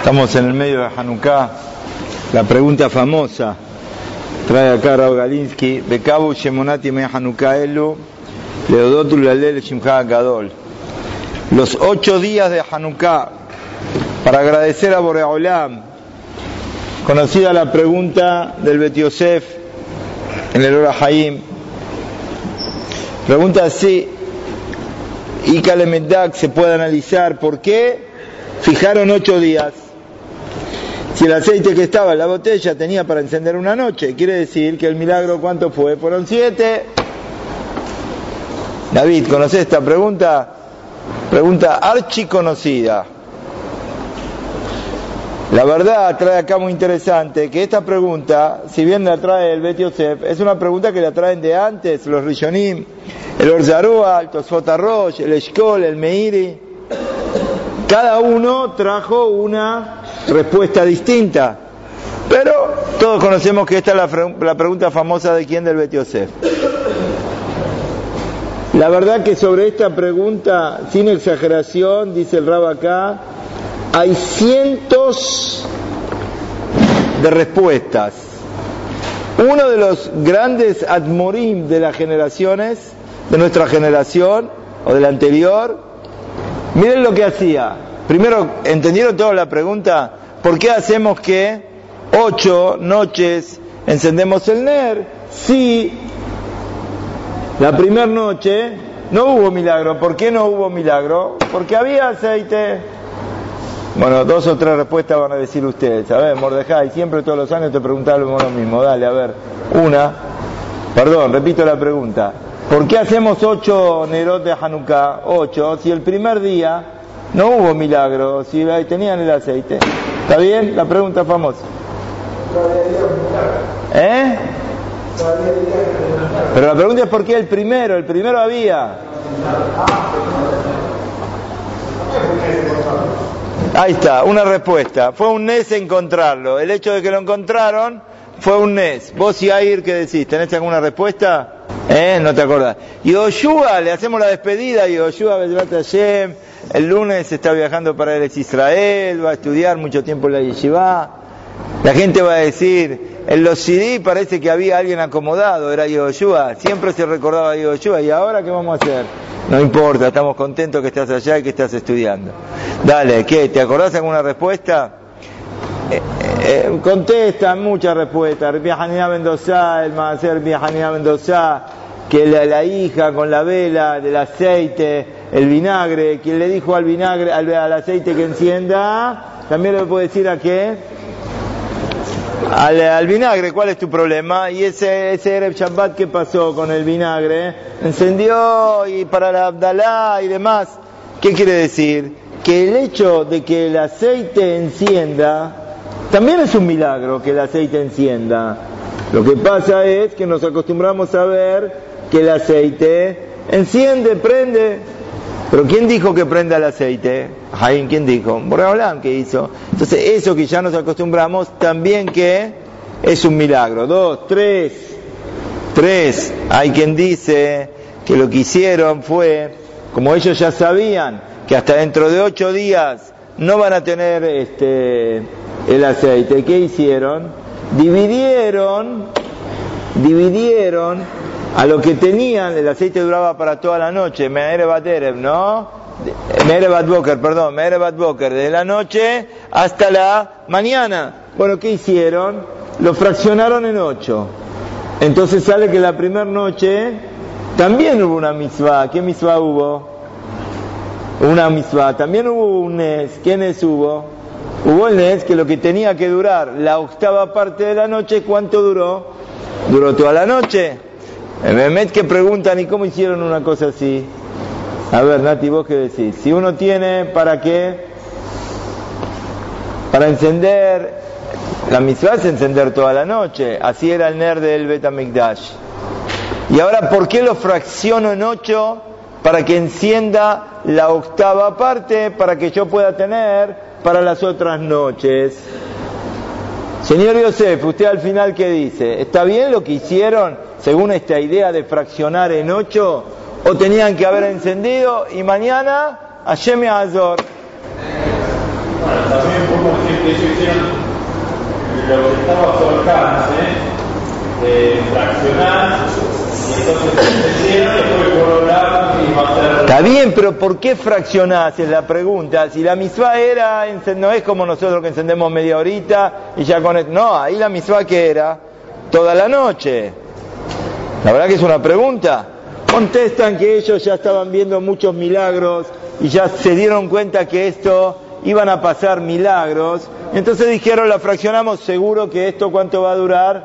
Estamos en el medio de Hanukkah. La pregunta famosa trae acá Raúl Galinsky. Bekabu Shemonati me Hanukkah Elu, Leodotu Lalel Shimcha Gadol. Los ocho días de Hanukkah para agradecer a Boreolam. Conocida la pregunta del Bet Yosef en el Ora Haim. Pregunta así. Y Kalemedak se puede analizar por qué fijaron ocho días. Si el aceite que estaba en la botella tenía para encender una noche, quiere decir que el milagro cuánto fue? Fueron siete. David, ¿conoces esta pregunta? Pregunta archiconocida. La verdad trae acá muy interesante que esta pregunta, si bien la trae el Bet Yosef, es una pregunta que la traen de antes los Rishonim, el Orzarua, el Tosfot el Eshkol, el Meiri. Cada uno trajo una respuesta distinta. Pero todos conocemos que esta es la, pregunta famosa de quién del Bet. La verdad que sobre esta pregunta, sin exageración, dice el Rab acá, hay cientos de respuestas. Uno de los grandes admorim de las generaciones, de nuestra generación o de la anterior, miren lo que hacía. Primero, ¿entendieron toda la pregunta? ¿Por qué hacemos que ocho noches encendemos el NER si la primera noche no hubo milagro? ¿Por qué no hubo milagro? Porque había aceite. Bueno, dos o tres respuestas van a decir ustedes. A ver, Mordejai, siempre todos los años te preguntamos lo mismo. Dale, a ver. Una. Perdón, repito la pregunta. ¿Por qué hacemos ocho Nerot de Hanukkah? Ocho, si el primer día no hubo milagro, si tenían el aceite. ¿Está bien? La pregunta famosa. ¿Eh? Pero la pregunta es por qué el primero, el primero había. Ahí está, una respuesta. Fue un NES encontrarlo. El hecho de que lo encontraron fue un NES. Vos y Air, ¿qué decís? ¿Tenés alguna respuesta? ¿Eh? No te acordás. Y Oshua, le hacemos la despedida y Oshua Hashem. El lunes está viajando para el Israel, va a estudiar mucho tiempo en la yeshiva. La gente va a decir, en los CD parece que había alguien acomodado, era Yoshua, siempre se recordaba a ¿y ahora qué vamos a hacer? No importa, estamos contentos que estás allá y que estás estudiando. Dale, ¿qué? ¿Te acordás alguna respuesta? Eh, eh, contestan muchas respuestas. Hanina Mendoza, el Maser Hanina Mendoza, que la, hija con la vela del aceite, el vinagre, quien le dijo al vinagre, al, al aceite que encienda, también le puede decir a qué? Al, al, vinagre, ¿cuál es tu problema? Y ese, ese Ereb Shabbat, ¿qué pasó con el vinagre? Encendió y para la Abdalá y demás. ¿Qué quiere decir? Que el hecho de que el aceite encienda, también es un milagro que el aceite encienda. Lo que pasa es que nos acostumbramos a ver que el aceite enciende, prende. Pero ¿quién dijo que prenda el aceite? Jaime, ¿quién dijo? Borreolán, ¿qué hizo? Entonces, eso que ya nos acostumbramos, también que es un milagro. Dos, tres, tres. Hay quien dice que lo que hicieron fue, como ellos ya sabían, que hasta dentro de ocho días no van a tener este, el aceite. ¿Qué hicieron? Dividieron, dividieron a lo que tenían, el aceite duraba para toda la noche, Me'erebat ¿no? Me'erebat perdón, Me'erebat Boker, de la noche hasta la mañana. Bueno, ¿qué hicieron? Lo fraccionaron en ocho. Entonces sale que la primera noche también hubo una misma. ¿Qué misma hubo? Una misma. También hubo un Nes. ¿Qué Nes hubo? Hubo el Nes que lo que tenía que durar la octava parte de la noche, ¿cuánto duró? Duró toda la noche. En Mehmet que preguntan, ¿y cómo hicieron una cosa así? A ver, Nati, vos qué decís. Si uno tiene, ¿para qué? Para encender, la misma es encender toda la noche. Así era el ner del Betamikdash. Y ahora, ¿por qué lo fracciono en ocho? Para que encienda la octava parte, para que yo pueda tener para las otras noches. Señor Yosef, usted al final qué dice? ¿Está bien lo que hicieron según esta idea de fraccionar en ocho? ¿O tenían que haber encendido y mañana Hashem Azor? También ellos hicieron lo que estaba a su alcance, eh, fraccionar, y entonces después por y a ser... Está bien, pero ¿por qué fraccionás? Es la pregunta. Si la misma era, no es como nosotros que encendemos media horita y ya con el- No, ahí la misma que era toda la noche. La verdad que es una pregunta. Contestan que ellos ya estaban viendo muchos milagros y ya se dieron cuenta que esto iban a pasar milagros. Entonces dijeron, la fraccionamos, seguro que esto cuánto va a durar,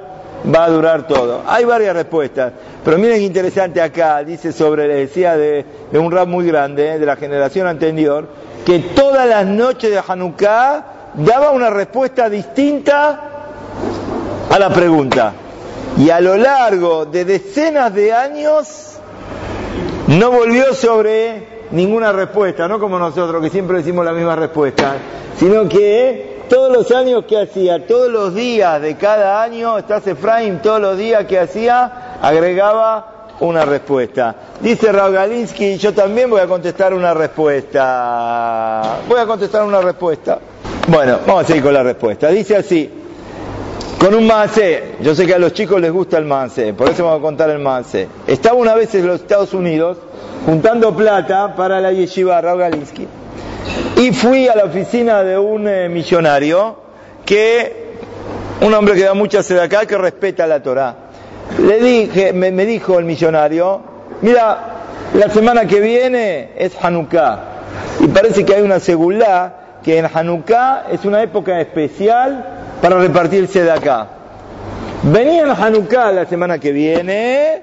va a durar todo. Hay varias respuestas, pero miren qué interesante acá, dice sobre, le decía de, de un rap muy grande, eh, de la generación anterior, que todas las noches de Hanukkah daba una respuesta distinta a la pregunta. Y a lo largo de decenas de años no volvió sobre ninguna respuesta, no como nosotros que siempre decimos la misma respuesta, sino que todos los años que hacía, todos los días de cada año, estás Efraín, todos los días que hacía, agregaba una respuesta. Dice Raúl Galinsky, yo también voy a contestar una respuesta. Voy a contestar una respuesta. Bueno, vamos a seguir con la respuesta. Dice así, con un maase. Yo sé que a los chicos les gusta el maase, por eso vamos a contar el maase. Estaba una vez en los Estados Unidos juntando plata para la yeshiva Raúl Galinsky y fui a la oficina de un eh, millonario que un hombre que da mucha sed acá que respeta la Torah. Le dije, me, me dijo el millonario, mira, la semana que viene es Hanukkah y parece que hay una segulá que en Hanukkah es una época especial para repartirse de acá. Vení en Hanukkah la semana que viene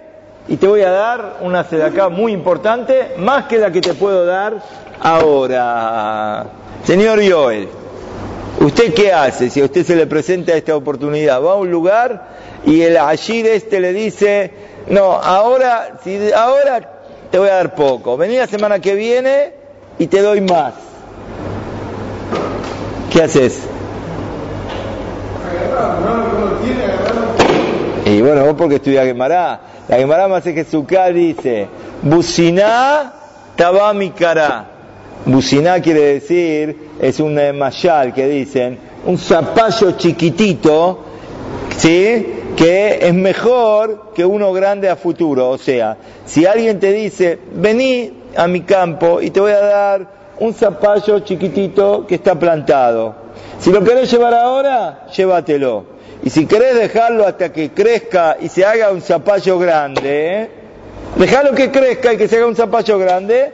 y te voy a dar una sedacá muy importante, más que la que te puedo dar ahora. Señor Joel, ¿usted qué hace si a usted se le presenta esta oportunidad? Va a un lugar y el ashir este le dice, no, ahora, si, ahora te voy a dar poco, vení la semana que viene y te doy más. ¿Qué haces? Y bueno, vos porque estudias Gemara. La Gemara más que Suká dice, Businá tabamikara. Businá quiere decir, es un eh, mayal que dicen, un zapallo chiquitito, ¿sí? Que es mejor que uno grande a futuro. O sea, si alguien te dice, vení a mi campo y te voy a dar un zapallo chiquitito que está plantado. Si lo querés llevar ahora, llévatelo. Y si querés dejarlo hasta que crezca y se haga un zapallo grande, ¿eh? dejalo que crezca y que se haga un zapallo grande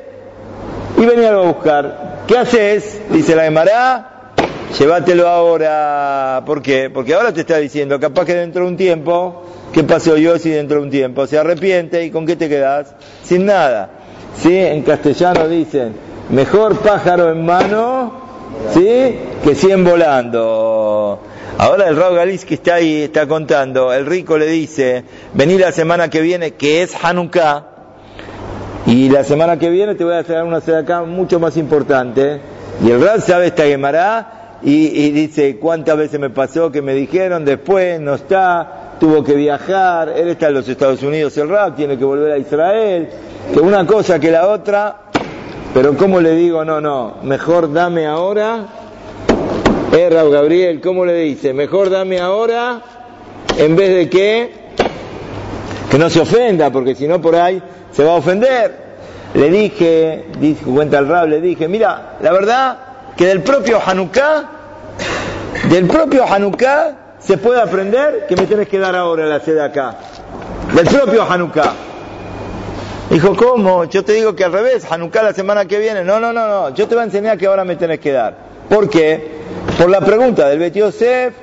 y venirlo a buscar. ¿Qué haces? Dice la Gemara, llévatelo ahora. ¿Por qué? Porque ahora te está diciendo, capaz que dentro de un tiempo, ¿qué pasó yo si dentro de un tiempo? Se arrepiente y ¿con qué te quedas? Sin nada. ¿Sí? En castellano dicen, mejor pájaro en mano, ¿sí? Que cien volando. Ahora el Raúl Galinsky está ahí, está contando, el rico le dice, vení la semana que viene, que es Hanukkah, y la semana que viene te voy a hacer una acá mucho más importante. Y el Rab sabe esta Gemara y, y dice cuántas veces me pasó que me dijeron después no está, tuvo que viajar, él está en los Estados Unidos el Rab, tiene que volver a Israel, que una cosa que la otra, pero ¿cómo le digo? No, no, mejor dame ahora. Eh, Raúl Gabriel, ¿cómo le dice? Mejor dame ahora en vez de que que no se ofenda, porque si no por ahí se va a ofender. Le dije, dice, cuenta el Rab, le dije, mira, la verdad que del propio Hanukkah, del propio Hanukkah se puede aprender que me tienes que dar ahora la sede acá. Del propio Hanukkah. Dijo, ¿cómo? Yo te digo que al revés, Hanukkah la semana que viene. No, no, no, no. Yo te voy a enseñar que ahora me tenés que dar. ¿Por qué? Por la pregunta del Bet Yosef.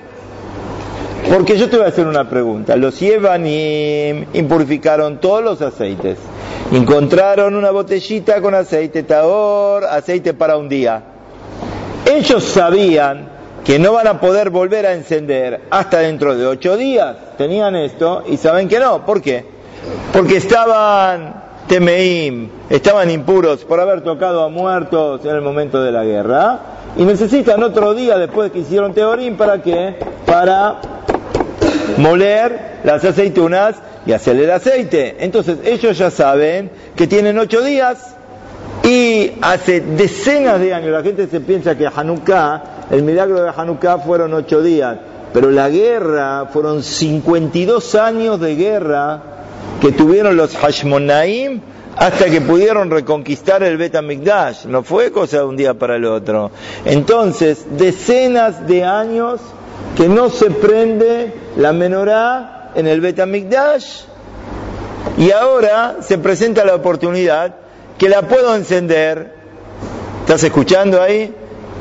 Porque yo te voy a hacer una pregunta. Los Yevanim impurificaron todos los aceites. Encontraron una botellita con aceite taor, aceite para un día. Ellos sabían que no van a poder volver a encender hasta dentro de ocho días. Tenían esto y saben que no. ¿Por qué? Porque estaban temeim, estaban impuros por haber tocado a muertos en el momento de la guerra y necesitan otro día después que hicieron teorín para qué? Para moler las aceitunas y hacer el aceite. Entonces ellos ya saben que tienen ocho días y hace decenas de años la gente se piensa que Hanukkah el milagro de Hanukkah fueron ocho días, pero la guerra fueron 52 años de guerra que tuvieron los Hashmonaim hasta que pudieron reconquistar el Bet HaMikdash. No fue cosa de un día para el otro. Entonces, decenas de años que no se prende la menorá en el Bet HaMikdash y ahora se presenta la oportunidad que la puedo encender. ¿Estás escuchando ahí?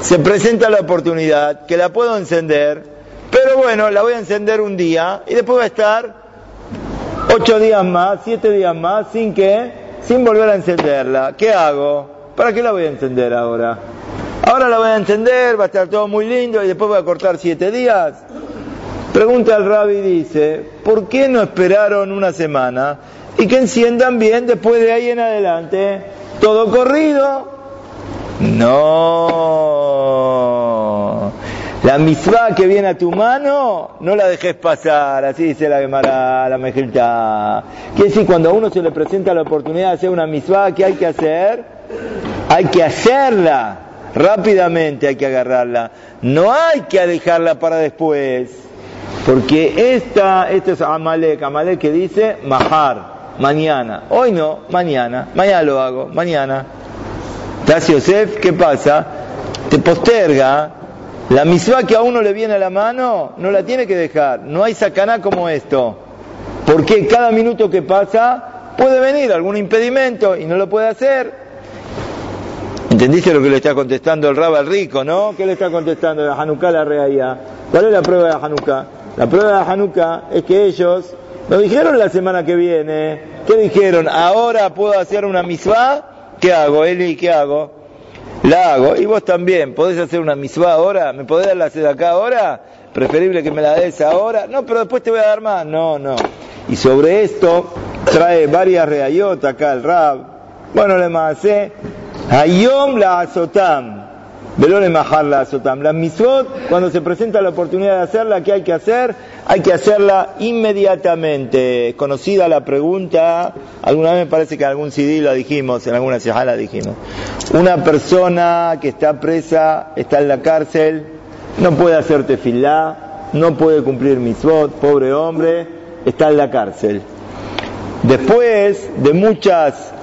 Se presenta la oportunidad que la puedo encender, pero bueno, la voy a encender un día y después va a estar ocho días más, siete días más, sin que, sin volver a encenderla. ¿Qué hago? ¿Para qué la voy a encender ahora? Ahora la voy a encender, va a estar todo muy lindo y después voy a cortar siete días. Pregunta al rabbi dice, ¿por qué no esperaron una semana y que enciendan bien después de ahí en adelante? ¿Todo corrido? No. La misma que viene a tu mano, no la dejes pasar, así dice la Gemara, la Mejilta. Quiere decir, cuando a uno se le presenta la oportunidad de hacer una misma, ¿qué hay que hacer? Hay que hacerla, rápidamente hay que agarrarla. No hay que dejarla para después. Porque esta, esto es Amalek, Amalek que dice Mahar, mañana. Hoy no, mañana. Mañana lo hago, mañana. ¿Estás Yosef? ¿Qué pasa? Te posterga. La misma que a uno le viene a la mano, no la tiene que dejar. No hay sacaná como esto. Porque cada minuto que pasa puede venir algún impedimento y no lo puede hacer. ¿Entendiste lo que le está contestando el Rab al rico, no? ¿Qué le está contestando de Hanukkah la reaya? ¿Cuál es la prueba de Hanukkah? La prueba de Hanukkah es que ellos lo dijeron la semana que viene. ¿Qué dijeron? Ahora puedo hacer una misvá. ¿Qué hago, Eli? ¿Qué hago? La hago. Y vos también. ¿Podés hacer una misvá ahora? ¿Me podés dar la seda acá ahora? Preferible que me la des ahora. No, pero después te voy a dar más. No, no. Y sobre esto trae varias reayotas acá el Rab. Bueno, le más, ¿eh? Hayom la azotam. Velore majarla azotam. La misvot, cuando se presenta la oportunidad de hacerla, ¿qué hay que hacer? Hay que hacerla inmediatamente. Conocida la pregunta, alguna vez me parece que en algún CD la dijimos, en alguna sejá la dijimos. Una persona que está presa, está en la cárcel, no puede hacer tefilá, no puede cumplir misvot, pobre hombre, está en la cárcel. Después de muchas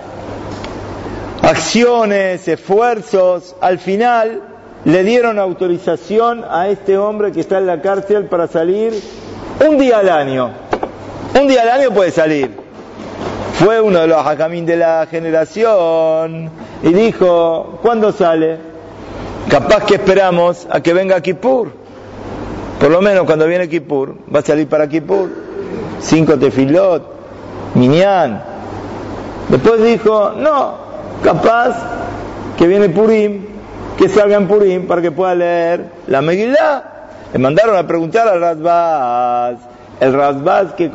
acciones, esfuerzos, al final le dieron autorización a este hombre que está en la cárcel para salir un día al año. Un día al año puede salir. Fue uno de los hajamín de la generación y dijo, ¿cuándo sale? Capaz que esperamos a que venga Kippur. Por lo menos cuando viene Kippur, va a salir para Kippur. Cinco tefilot, minyan. Después dijo, no, capaz que viene Purim, que salga en Purim para que pueda leer la Megillah. Le mandaron a preguntar al Razbaz. El Razbaz que,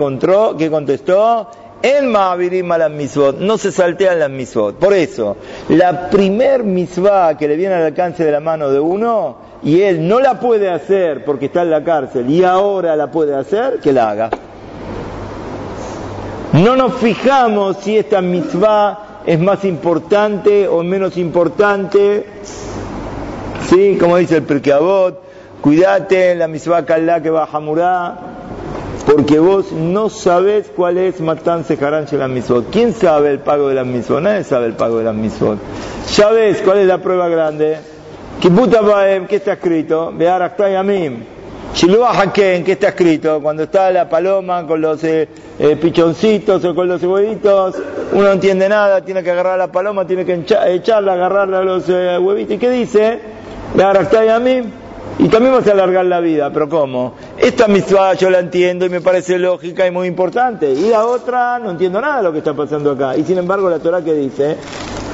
que contestó, en Ma'avirim a las misvot, no se saltean las misvot. Por eso, la primer misvah que le viene al alcance de la mano de uno, y él no la puede hacer porque está en la cárcel, y ahora la puede hacer, que la haga. No nos fijamos si esta misvah es más importante o menos importante. Sí, como dice el Perkeabot, cuídate la misvah kalá que va Hamurá, porque vos no sabés cuál es Matan Seharan la misvot. ¿Quién sabe el pago de la misvot? Nadie sabe el pago de la misvot. Ya ves cuál es la prueba grande. Kibuta Baem, ¿qué está escrito? Bear Yamim. Shiluah Haken, ¿qué está escrito? Cuando está la paloma con los eh, eh, pichoncitos o con los huevitos, uno no entiende nada, tiene que agarrar a la paloma, tiene que echarla, agarrarla a los eh, huevitos. ¿Y qué dice? Bear Yamim. Y también vas a alargar la vida, pero ¿cómo? Esta misma yo la entiendo y me parece lógica y muy importante. Y la otra, no entiendo nada de lo que está pasando acá. Y sin embargo, la Torah que dice,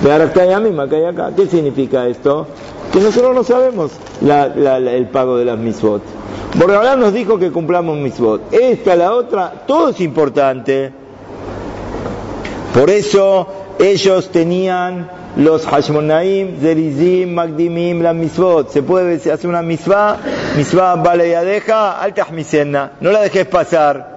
de misma que hay acá, ¿qué significa esto? Que nosotros no sabemos el pago de las misbot. ahora nos dijo que cumplamos misbot. Esta, la otra, todo es importante. Por eso ellos tenían los Hashmonaim, Zerizim, Magdimim, la misvot. Se puede hacer una misvá, misvá vale y adeja, alta no la dejes pasar.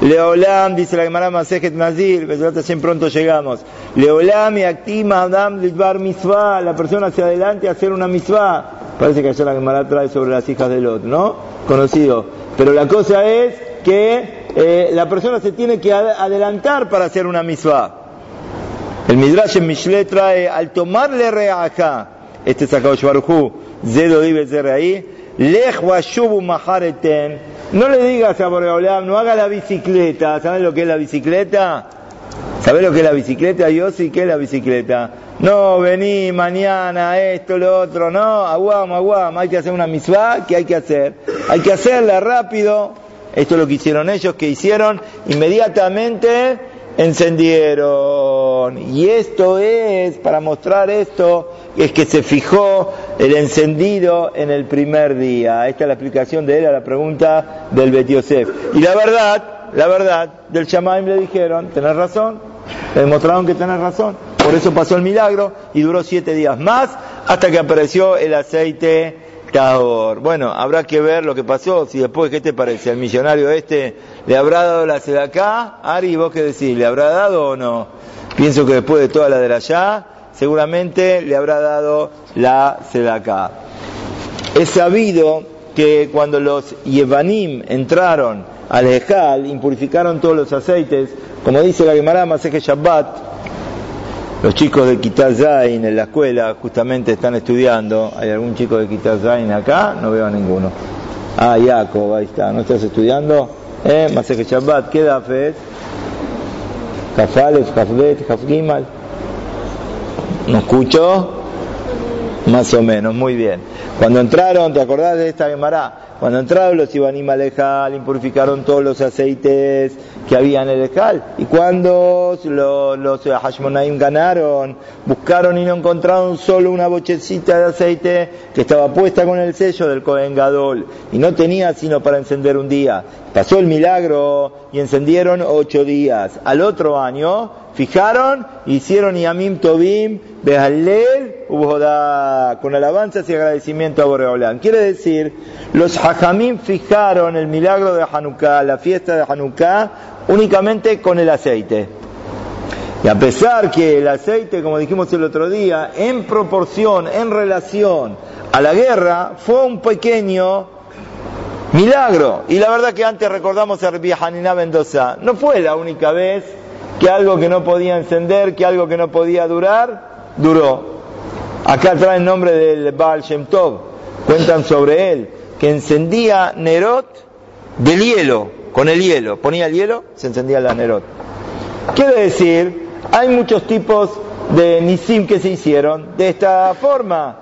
Leolam, dice la Gemara Masejet Nazir, siempre pronto llegamos. Leolam y actima Adam Lidbar misvá, la persona hacia adelante a hacer una misvá. Parece que allá la Gemara trae sobre las hijas de Lot, ¿no? Conocido. Pero la cosa es que eh, la persona se tiene que adelantar para hacer una misma. El Midrash en Mishle trae, al tomarle reaja, este es Akadosh Baruchu, Zedo Dibe ahí, Lech Mahareten, no le digas a Boreolam, no haga la bicicleta, ¿sabes lo que es la bicicleta? ¿Sabes lo que es la bicicleta? Yo sí que es la bicicleta. No, vení mañana, esto, lo otro, no, aguam, aguam, hay que hacer una misvá, ¿qué hay que hacer? Hay que hacerla rápido. Esto es lo que hicieron ellos, que hicieron inmediatamente encendieron. Y esto es, para mostrar esto, es que se fijó el encendido en el primer día. Esta es la explicación de él a la pregunta del Betiosef. Y la verdad, la verdad, del Shamaim le dijeron, tenés razón, le demostraron que tenés razón. Por eso pasó el milagro y duró siete días más hasta que apareció el aceite Bueno, habrá que ver lo que pasó, si después, ¿qué te parece? ¿El millonario este le habrá dado la acá? Ari, ¿vos qué decís? ¿Le habrá dado o no? Pienso que después de toda la de allá, seguramente le habrá dado la acá. Es sabido que cuando los Yevanim entraron al Ejal, impurificaron todos los aceites, como dice la Gemara que Shabbat, los chicos de Kitazain en la escuela justamente están estudiando. ¿Hay algún chico de Kitazain acá? No veo a ninguno. Ah, Jacob, ahí está. ¿No estás estudiando? ¿Eh? que Shabbat, ¿qué da fe? Kafalef, Kafbet, Kafgimal. ¿No escucho? Más o menos, muy bien. Cuando entraron, ¿te acordás de esta Gemara? Cuando entraron los Ibanim al impurificaron todos los aceites que había en el Ejal. Y cuando los, los Hashmonaim ganaron, buscaron y no encontraron solo una bochecita de aceite que estaba puesta con el sello del Kohen Gadol. Y no tenía sino para encender un día. Pasó el milagro y encendieron ocho días. Al otro año, fijaron, hicieron Yamim Tobim, Behalel, con alabanzas y agradecimiento a Boreolán. Quiere decir, los Hajamim fijaron el milagro de Hanukkah, la fiesta de Hanukkah, únicamente con el aceite. Y a pesar que el aceite, como dijimos el otro día, en proporción, en relación a la guerra, fue un pequeño milagro. Y la verdad que antes recordamos a Rabbi Hanina Mendoza, no fue la única vez que algo que no podía encender, que algo que no podía durar, duró. Acá trae el nombre del Baal Shem Tov, cuentan sobre él, que encendía Nerot del hielo, con el hielo, ponía el hielo, se encendía la Nerot. Quiere decir, hay muchos tipos de Nisim que se hicieron de esta forma.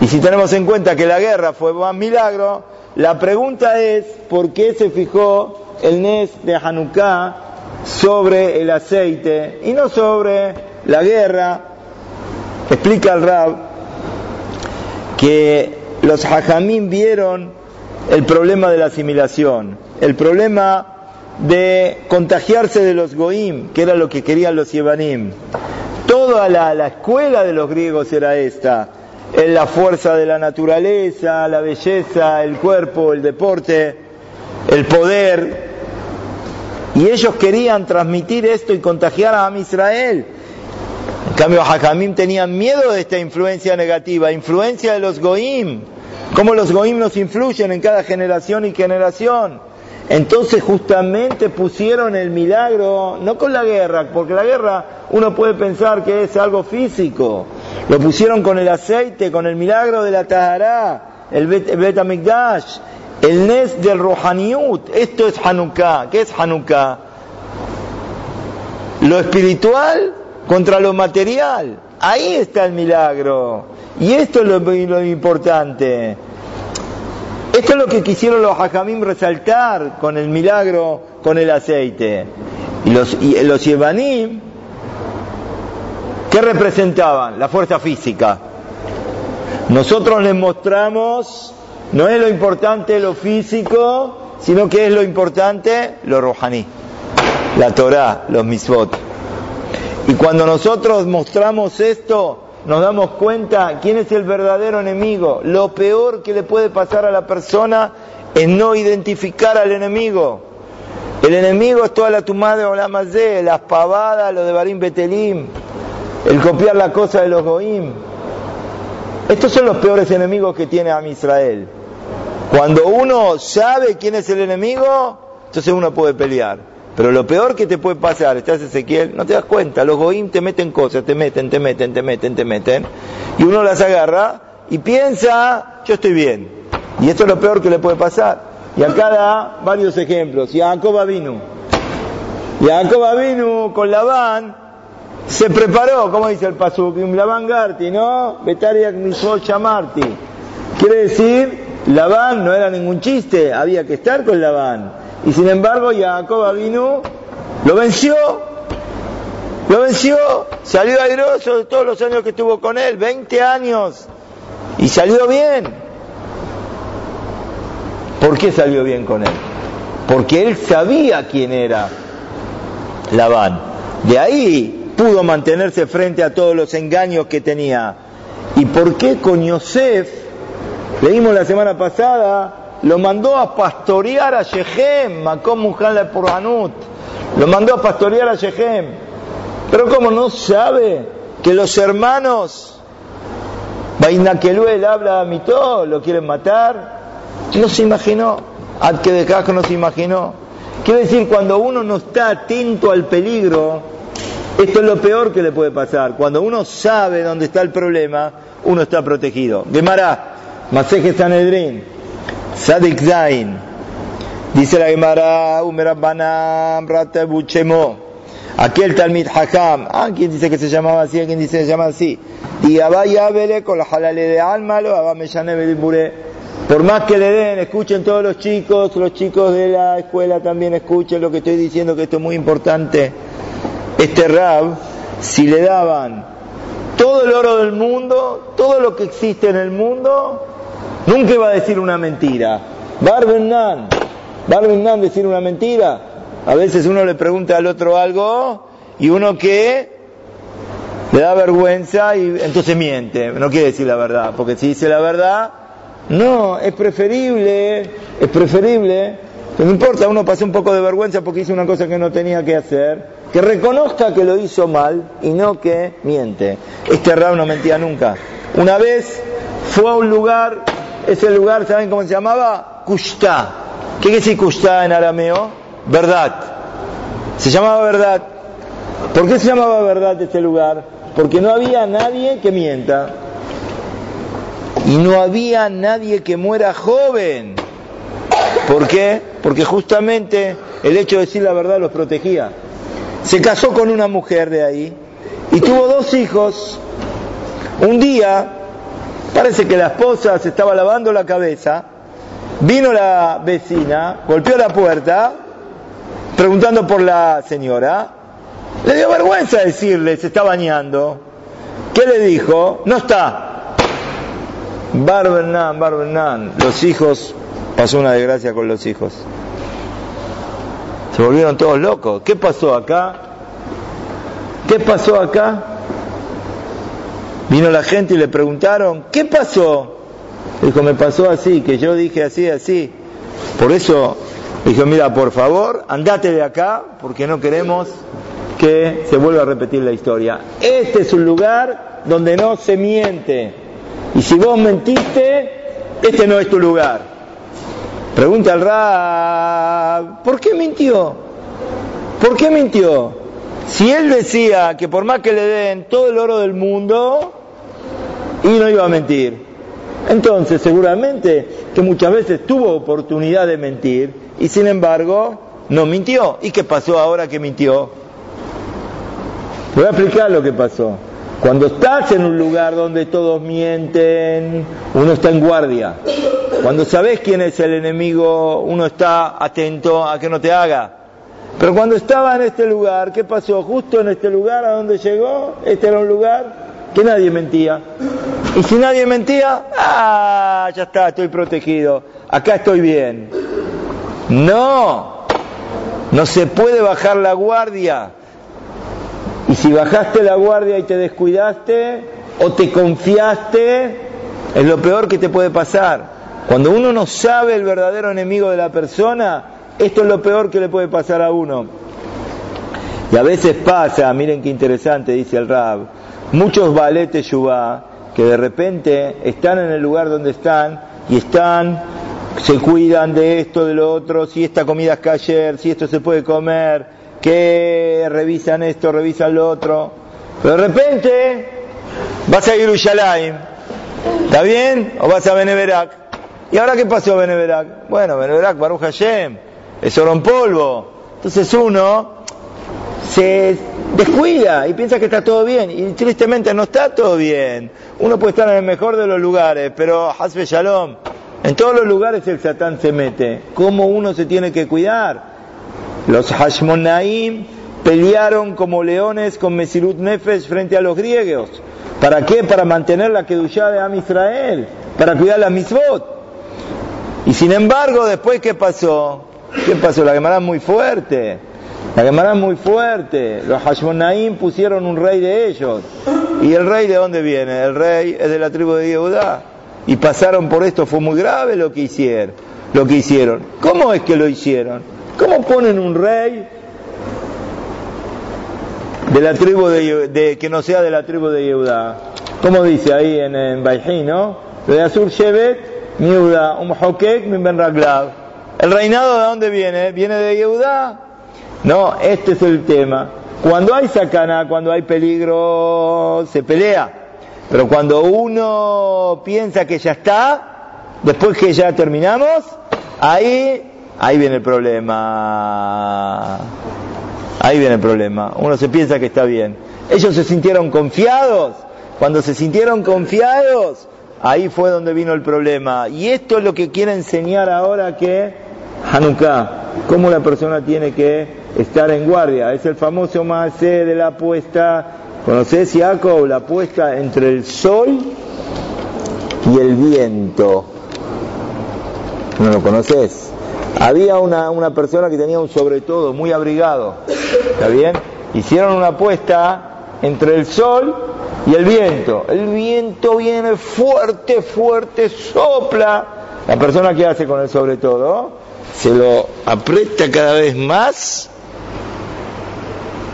Y si tenemos en cuenta que la guerra fue un milagro, la pregunta es, ¿por qué se fijó el Nes de Hanukkah sobre el aceite y no sobre la guerra. Explica el Rab que los hajamim vieron el problema de la asimilación, el problema de contagiarse de los goim, que era lo que querían los yevanim. Toda la, la escuela de los griegos era esta, en la fuerza de la naturaleza, la belleza, el cuerpo, el deporte, el poder, y ellos querían transmitir esto y contagiar a Am Israel. En cambio, Hakamim tenían miedo de esta influencia negativa, influencia de los Goim. Cómo los Goim nos influyen en cada generación y generación. Entonces justamente pusieron el milagro, no con la guerra, porque la guerra uno puede pensar que es algo físico. Lo pusieron con el aceite, con el milagro de la Tahará, el Bet, Bet el Nes del Rohaniut, esto es Hanukkah. ¿Qué es Hanukkah? Lo espiritual contra lo material. Ahí está el milagro. Y esto es lo, importante. Esto es lo que quisieron los hajamim resaltar con el milagro, con el aceite. Y los, y los ¿qué representaban? La fuerza física. Nosotros les mostramos no es lo importante lo físico, sino que es lo importante lo rojaní, la Torah, los misvot. Y cuando nosotros mostramos esto, nos damos cuenta quién es el verdadero enemigo. Lo peor que le puede pasar a la persona es no identificar al enemigo. El enemigo es toda la tumada de Olamazé, las pavadas, lo de Barim Betelim, el copiar la cosa de los Goim. Estos son los peores enemigos que tiene a Israel. Cuando uno sabe quién es el enemigo, entonces uno puede pelear. Pero lo peor que te puede pasar, estás Ezequiel, no te das cuenta, los goim te meten cosas, te meten, te meten, te meten, te meten, y uno las agarra y piensa, yo estoy bien. Y esto es lo peor que le puede pasar. Y acá da varios ejemplos. Jacob vino. Jacob vino con Labán, se preparó, como dice el Pasuk, Labán Garti, ¿no? Betariak Misot Shamarti. Quiere decir, Labán no era ningún chiste, había que estar con Labán. Y sin embargo, Jacob vino, lo venció, lo venció, salió airoso de todos los años que estuvo con él, 20 años, y salió bien. ¿Por qué salió bien con él? Porque él sabía quién era Labán. De ahí pudo mantenerse frente a todos los engaños que tenía. ¿Y por qué con Yosef, leímos la semana pasada, lo mandó a pastorear a Shechem, Makom Mujan Porhanut, lo mandó a pastorear a Shechem. Pero como no sabe que los hermanos, Bainakeluel habla a Mitó, lo quieren matar, no se imaginó, Ad no se imaginó. Quiere decir, cuando uno no está atento al peligro, esto es lo peor que le puede pasar. Cuando uno sabe dónde está el problema, uno está protegido. Gemara, Maseje Sanedrin, Sadik Zain, dice la Gemara, Umerabbanam, Ratabuchemo, aquel Talmid Hakam, ah, ¿quién dice que se llamaba así? ¿Quién dice que se llama así? Y Abaya Bele con la jalale de Almalo, Abameshane Bedibure. Por más que le den, escuchen todos los chicos, los chicos de la escuela también escuchen lo que estoy diciendo, que esto es muy importante. Este Rab, si le daban todo el oro del mundo, todo lo que existe en el mundo, nunca iba a decir una mentira. Barbenan, Barbenan decir una mentira. A veces uno le pregunta al otro algo y uno que le da vergüenza y entonces miente. No quiere decir la verdad, porque si dice la verdad, no, es preferible, es preferible, no importa, uno pase un poco de vergüenza porque hizo una cosa que no tenía que hacer, que reconozca que lo hizo mal y no que miente. Este rab no mentía nunca. Una vez fue a un lugar, ese lugar, ¿saben cómo se llamaba? Kushta. ¿Qué quiere decir Kushta en arameo? Verdad. Se llamaba verdad. ¿Por qué se llamaba verdad este lugar? Porque no había nadie que mienta. Y no había nadie que muera joven. ¿Por qué? Porque justamente el hecho de decir la verdad los protegía. Se casó con una mujer de ahí y tuvo dos hijos. Un día, parece que la esposa se estaba lavando la cabeza, vino la vecina, golpeó la puerta, preguntando por la señora. Le dio vergüenza decirle, se está bañando. ¿Qué le dijo? No está. Barbenan, Barbenan, los hijos, pasó una desgracia con los hijos. Se volvieron todos locos. ¿Qué pasó acá? ¿Qué pasó acá? Vino la gente y le preguntaron, ¿qué pasó? Dijo, me pasó así, que yo dije así, así. Por eso dijo, mira, por favor, andate de acá, porque no queremos que se vuelva a repetir la historia. Este es un lugar donde no se miente. Y si vos mentiste, este no es tu lugar. Pregunta al Rab, ¿por qué mintió? ¿Por qué mintió? Si él decía que por más que le den todo el oro del mundo, y no iba a mentir. Entonces, seguramente que muchas veces tuvo oportunidad de mentir y sin embargo no mintió. ¿Y qué pasó ahora que mintió? Voy a explicar lo que pasó. Cuando estás en un lugar donde todos mienten, uno está en guardia. Cuando sabes quién es el enemigo, uno está atento a que no te haga. Pero cuando estaba en este lugar, ¿qué pasó? Justo en este lugar a donde llegó, este era un lugar que nadie mentía. Y si nadie mentía, ah, ya está, estoy protegido, acá estoy bien. No, no se puede bajar la guardia. Y si bajaste la guardia y te descuidaste o te confiaste, es lo peor que te puede pasar. Cuando uno no sabe el verdadero enemigo de la persona, esto es lo peor que le puede pasar a uno. Y a veces pasa, miren qué interesante dice el Rab, muchos valetes Yubá que de repente están en el lugar donde están y están, se cuidan de esto, de lo otro, si esta comida es cayer, si esto se puede comer, que revisan esto, revisan lo otro. Pero de repente vas a Yerushalayim, ¿está bien? ¿O vas a Beneverac? ¿Y ahora qué pasó Beneverac? Bueno, Beneverac, Baruch Hashem, es oro en polvo. Entonces uno se descuida y piensa que está todo bien y tristemente no está todo bien. Uno puede estar en el mejor de los lugares, pero Hasbe Shalom, en todos los lugares el Satán se mete. ¿Cómo uno se tiene que cuidar? Los Hashmonaim pelearon como leones con Mesirut Nefesh frente a los griegos. ¿Para qué? Para mantener la Kedushá de Am Israel, para cuidar la Mitzvot. Y sin embargo, después, ¿qué pasó? ¿Qué pasó? La Gemara es muy fuerte. La Gemara es muy fuerte. Los Hashmonaim pusieron un rey de ellos. ¿Y el rey de dónde viene? El rey es de la tribu de Yehudá. Y pasaron por esto, fue muy grave lo que hicieron. Lo que hicieron. ¿Cómo es que lo hicieron? ¿Cómo ponen un rey de la tribu de, que no sea de la tribu de Yehudá? ¿Cómo dice ahí en, en Baijí, no? De Azur Shevet, Miuda, un Hokek, Ben Raglav. ¿El reinado de dónde viene? ¿Viene de Yehudá? No, este es el tema. Cuando hay sacana, cuando hay peligro, se pelea. Pero cuando uno piensa que ya está, después que ya terminamos, ahí, ahí viene el problema. Ahí viene el problema. Uno se piensa que está bien. Ellos se sintieron confiados. Cuando se sintieron confiados, ahí fue donde vino el problema. Y esto es lo que quiere enseñar ahora que Hanukkah, cómo la persona tiene que estar en guardia. Es el famoso Maase de la apuesta, ¿conoces Jacob? La apuesta entre el sol y el viento. ¿No lo conoces? Había una, una persona que tenía un sobre todo muy abrigado, ¿está bien? Hicieron una apuesta entre el sol y el viento. El viento viene fuerte, fuerte, sopla. La persona que hace con el sobre todo se lo aprieta cada vez más,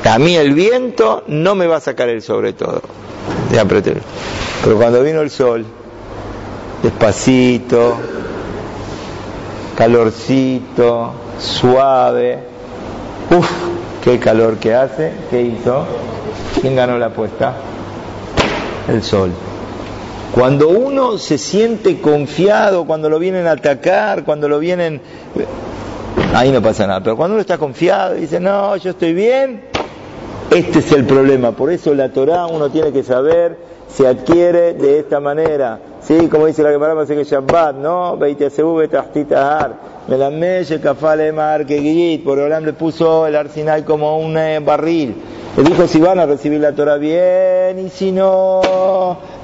a mí el viento no me va a sacar el sobre todo. Pero cuando vino el sol, despacito, calorcito, suave, uff, qué calor que hace, ¿qué hizo? ¿Quién ganó la apuesta? El sol. Cuando uno se siente confiado, cuando lo vienen a atacar, cuando lo vienen... Ahí no pasa nada. Pero cuando uno está confiado y dice, no, yo estoy bien, este es el problema. Por eso la Torah uno tiene que saber, se adquiere de esta manera. Sí, como dice la Gemara que Shabbat, ¿no? Que por Olam le puso el arsenal como un eh, barril. Le dijo si van a recibir la Torah bien y si no,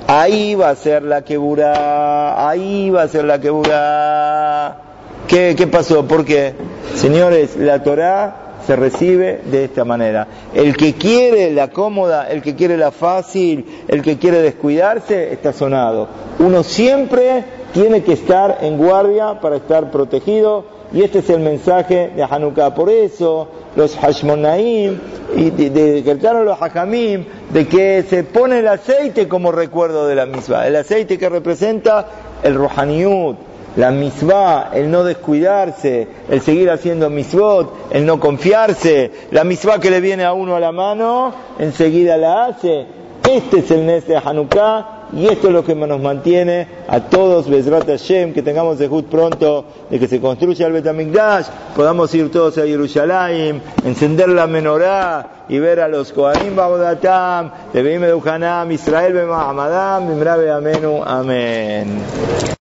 Ahí va a ser la queburá, ahí va a ser la queburá. ¿Qué, ¿Qué pasó? ¿Por qué? Señores, la Torá se recibe de esta manera. El que quiere la cómoda, el que quiere la fácil, el que quiere descuidarse, está sonado. Uno siempre tiene que estar en guardia para estar protegido y este es el mensaje de Hanukkah. Por eso los Hashmonaim y decretaron los Hajamim de que se pone el aceite como recuerdo de la misma. El aceite que representa el Rohaniut, la misma, el no descuidarse, el seguir haciendo misbot, el no confiarse, la misma que le viene a uno a la mano, enseguida la hace. Este es el Nes de Hanukkah y esto es lo que nos mantiene a todos, Bezrat Hashem, que tengamos de pronto de que se construya el Betamigdash, podamos ir todos a Jerusalén, encender la menorá y ver a los Kohanim Babodatam, de Beim Israel Bema Hamadam, Bimrabe Amenu, Amén.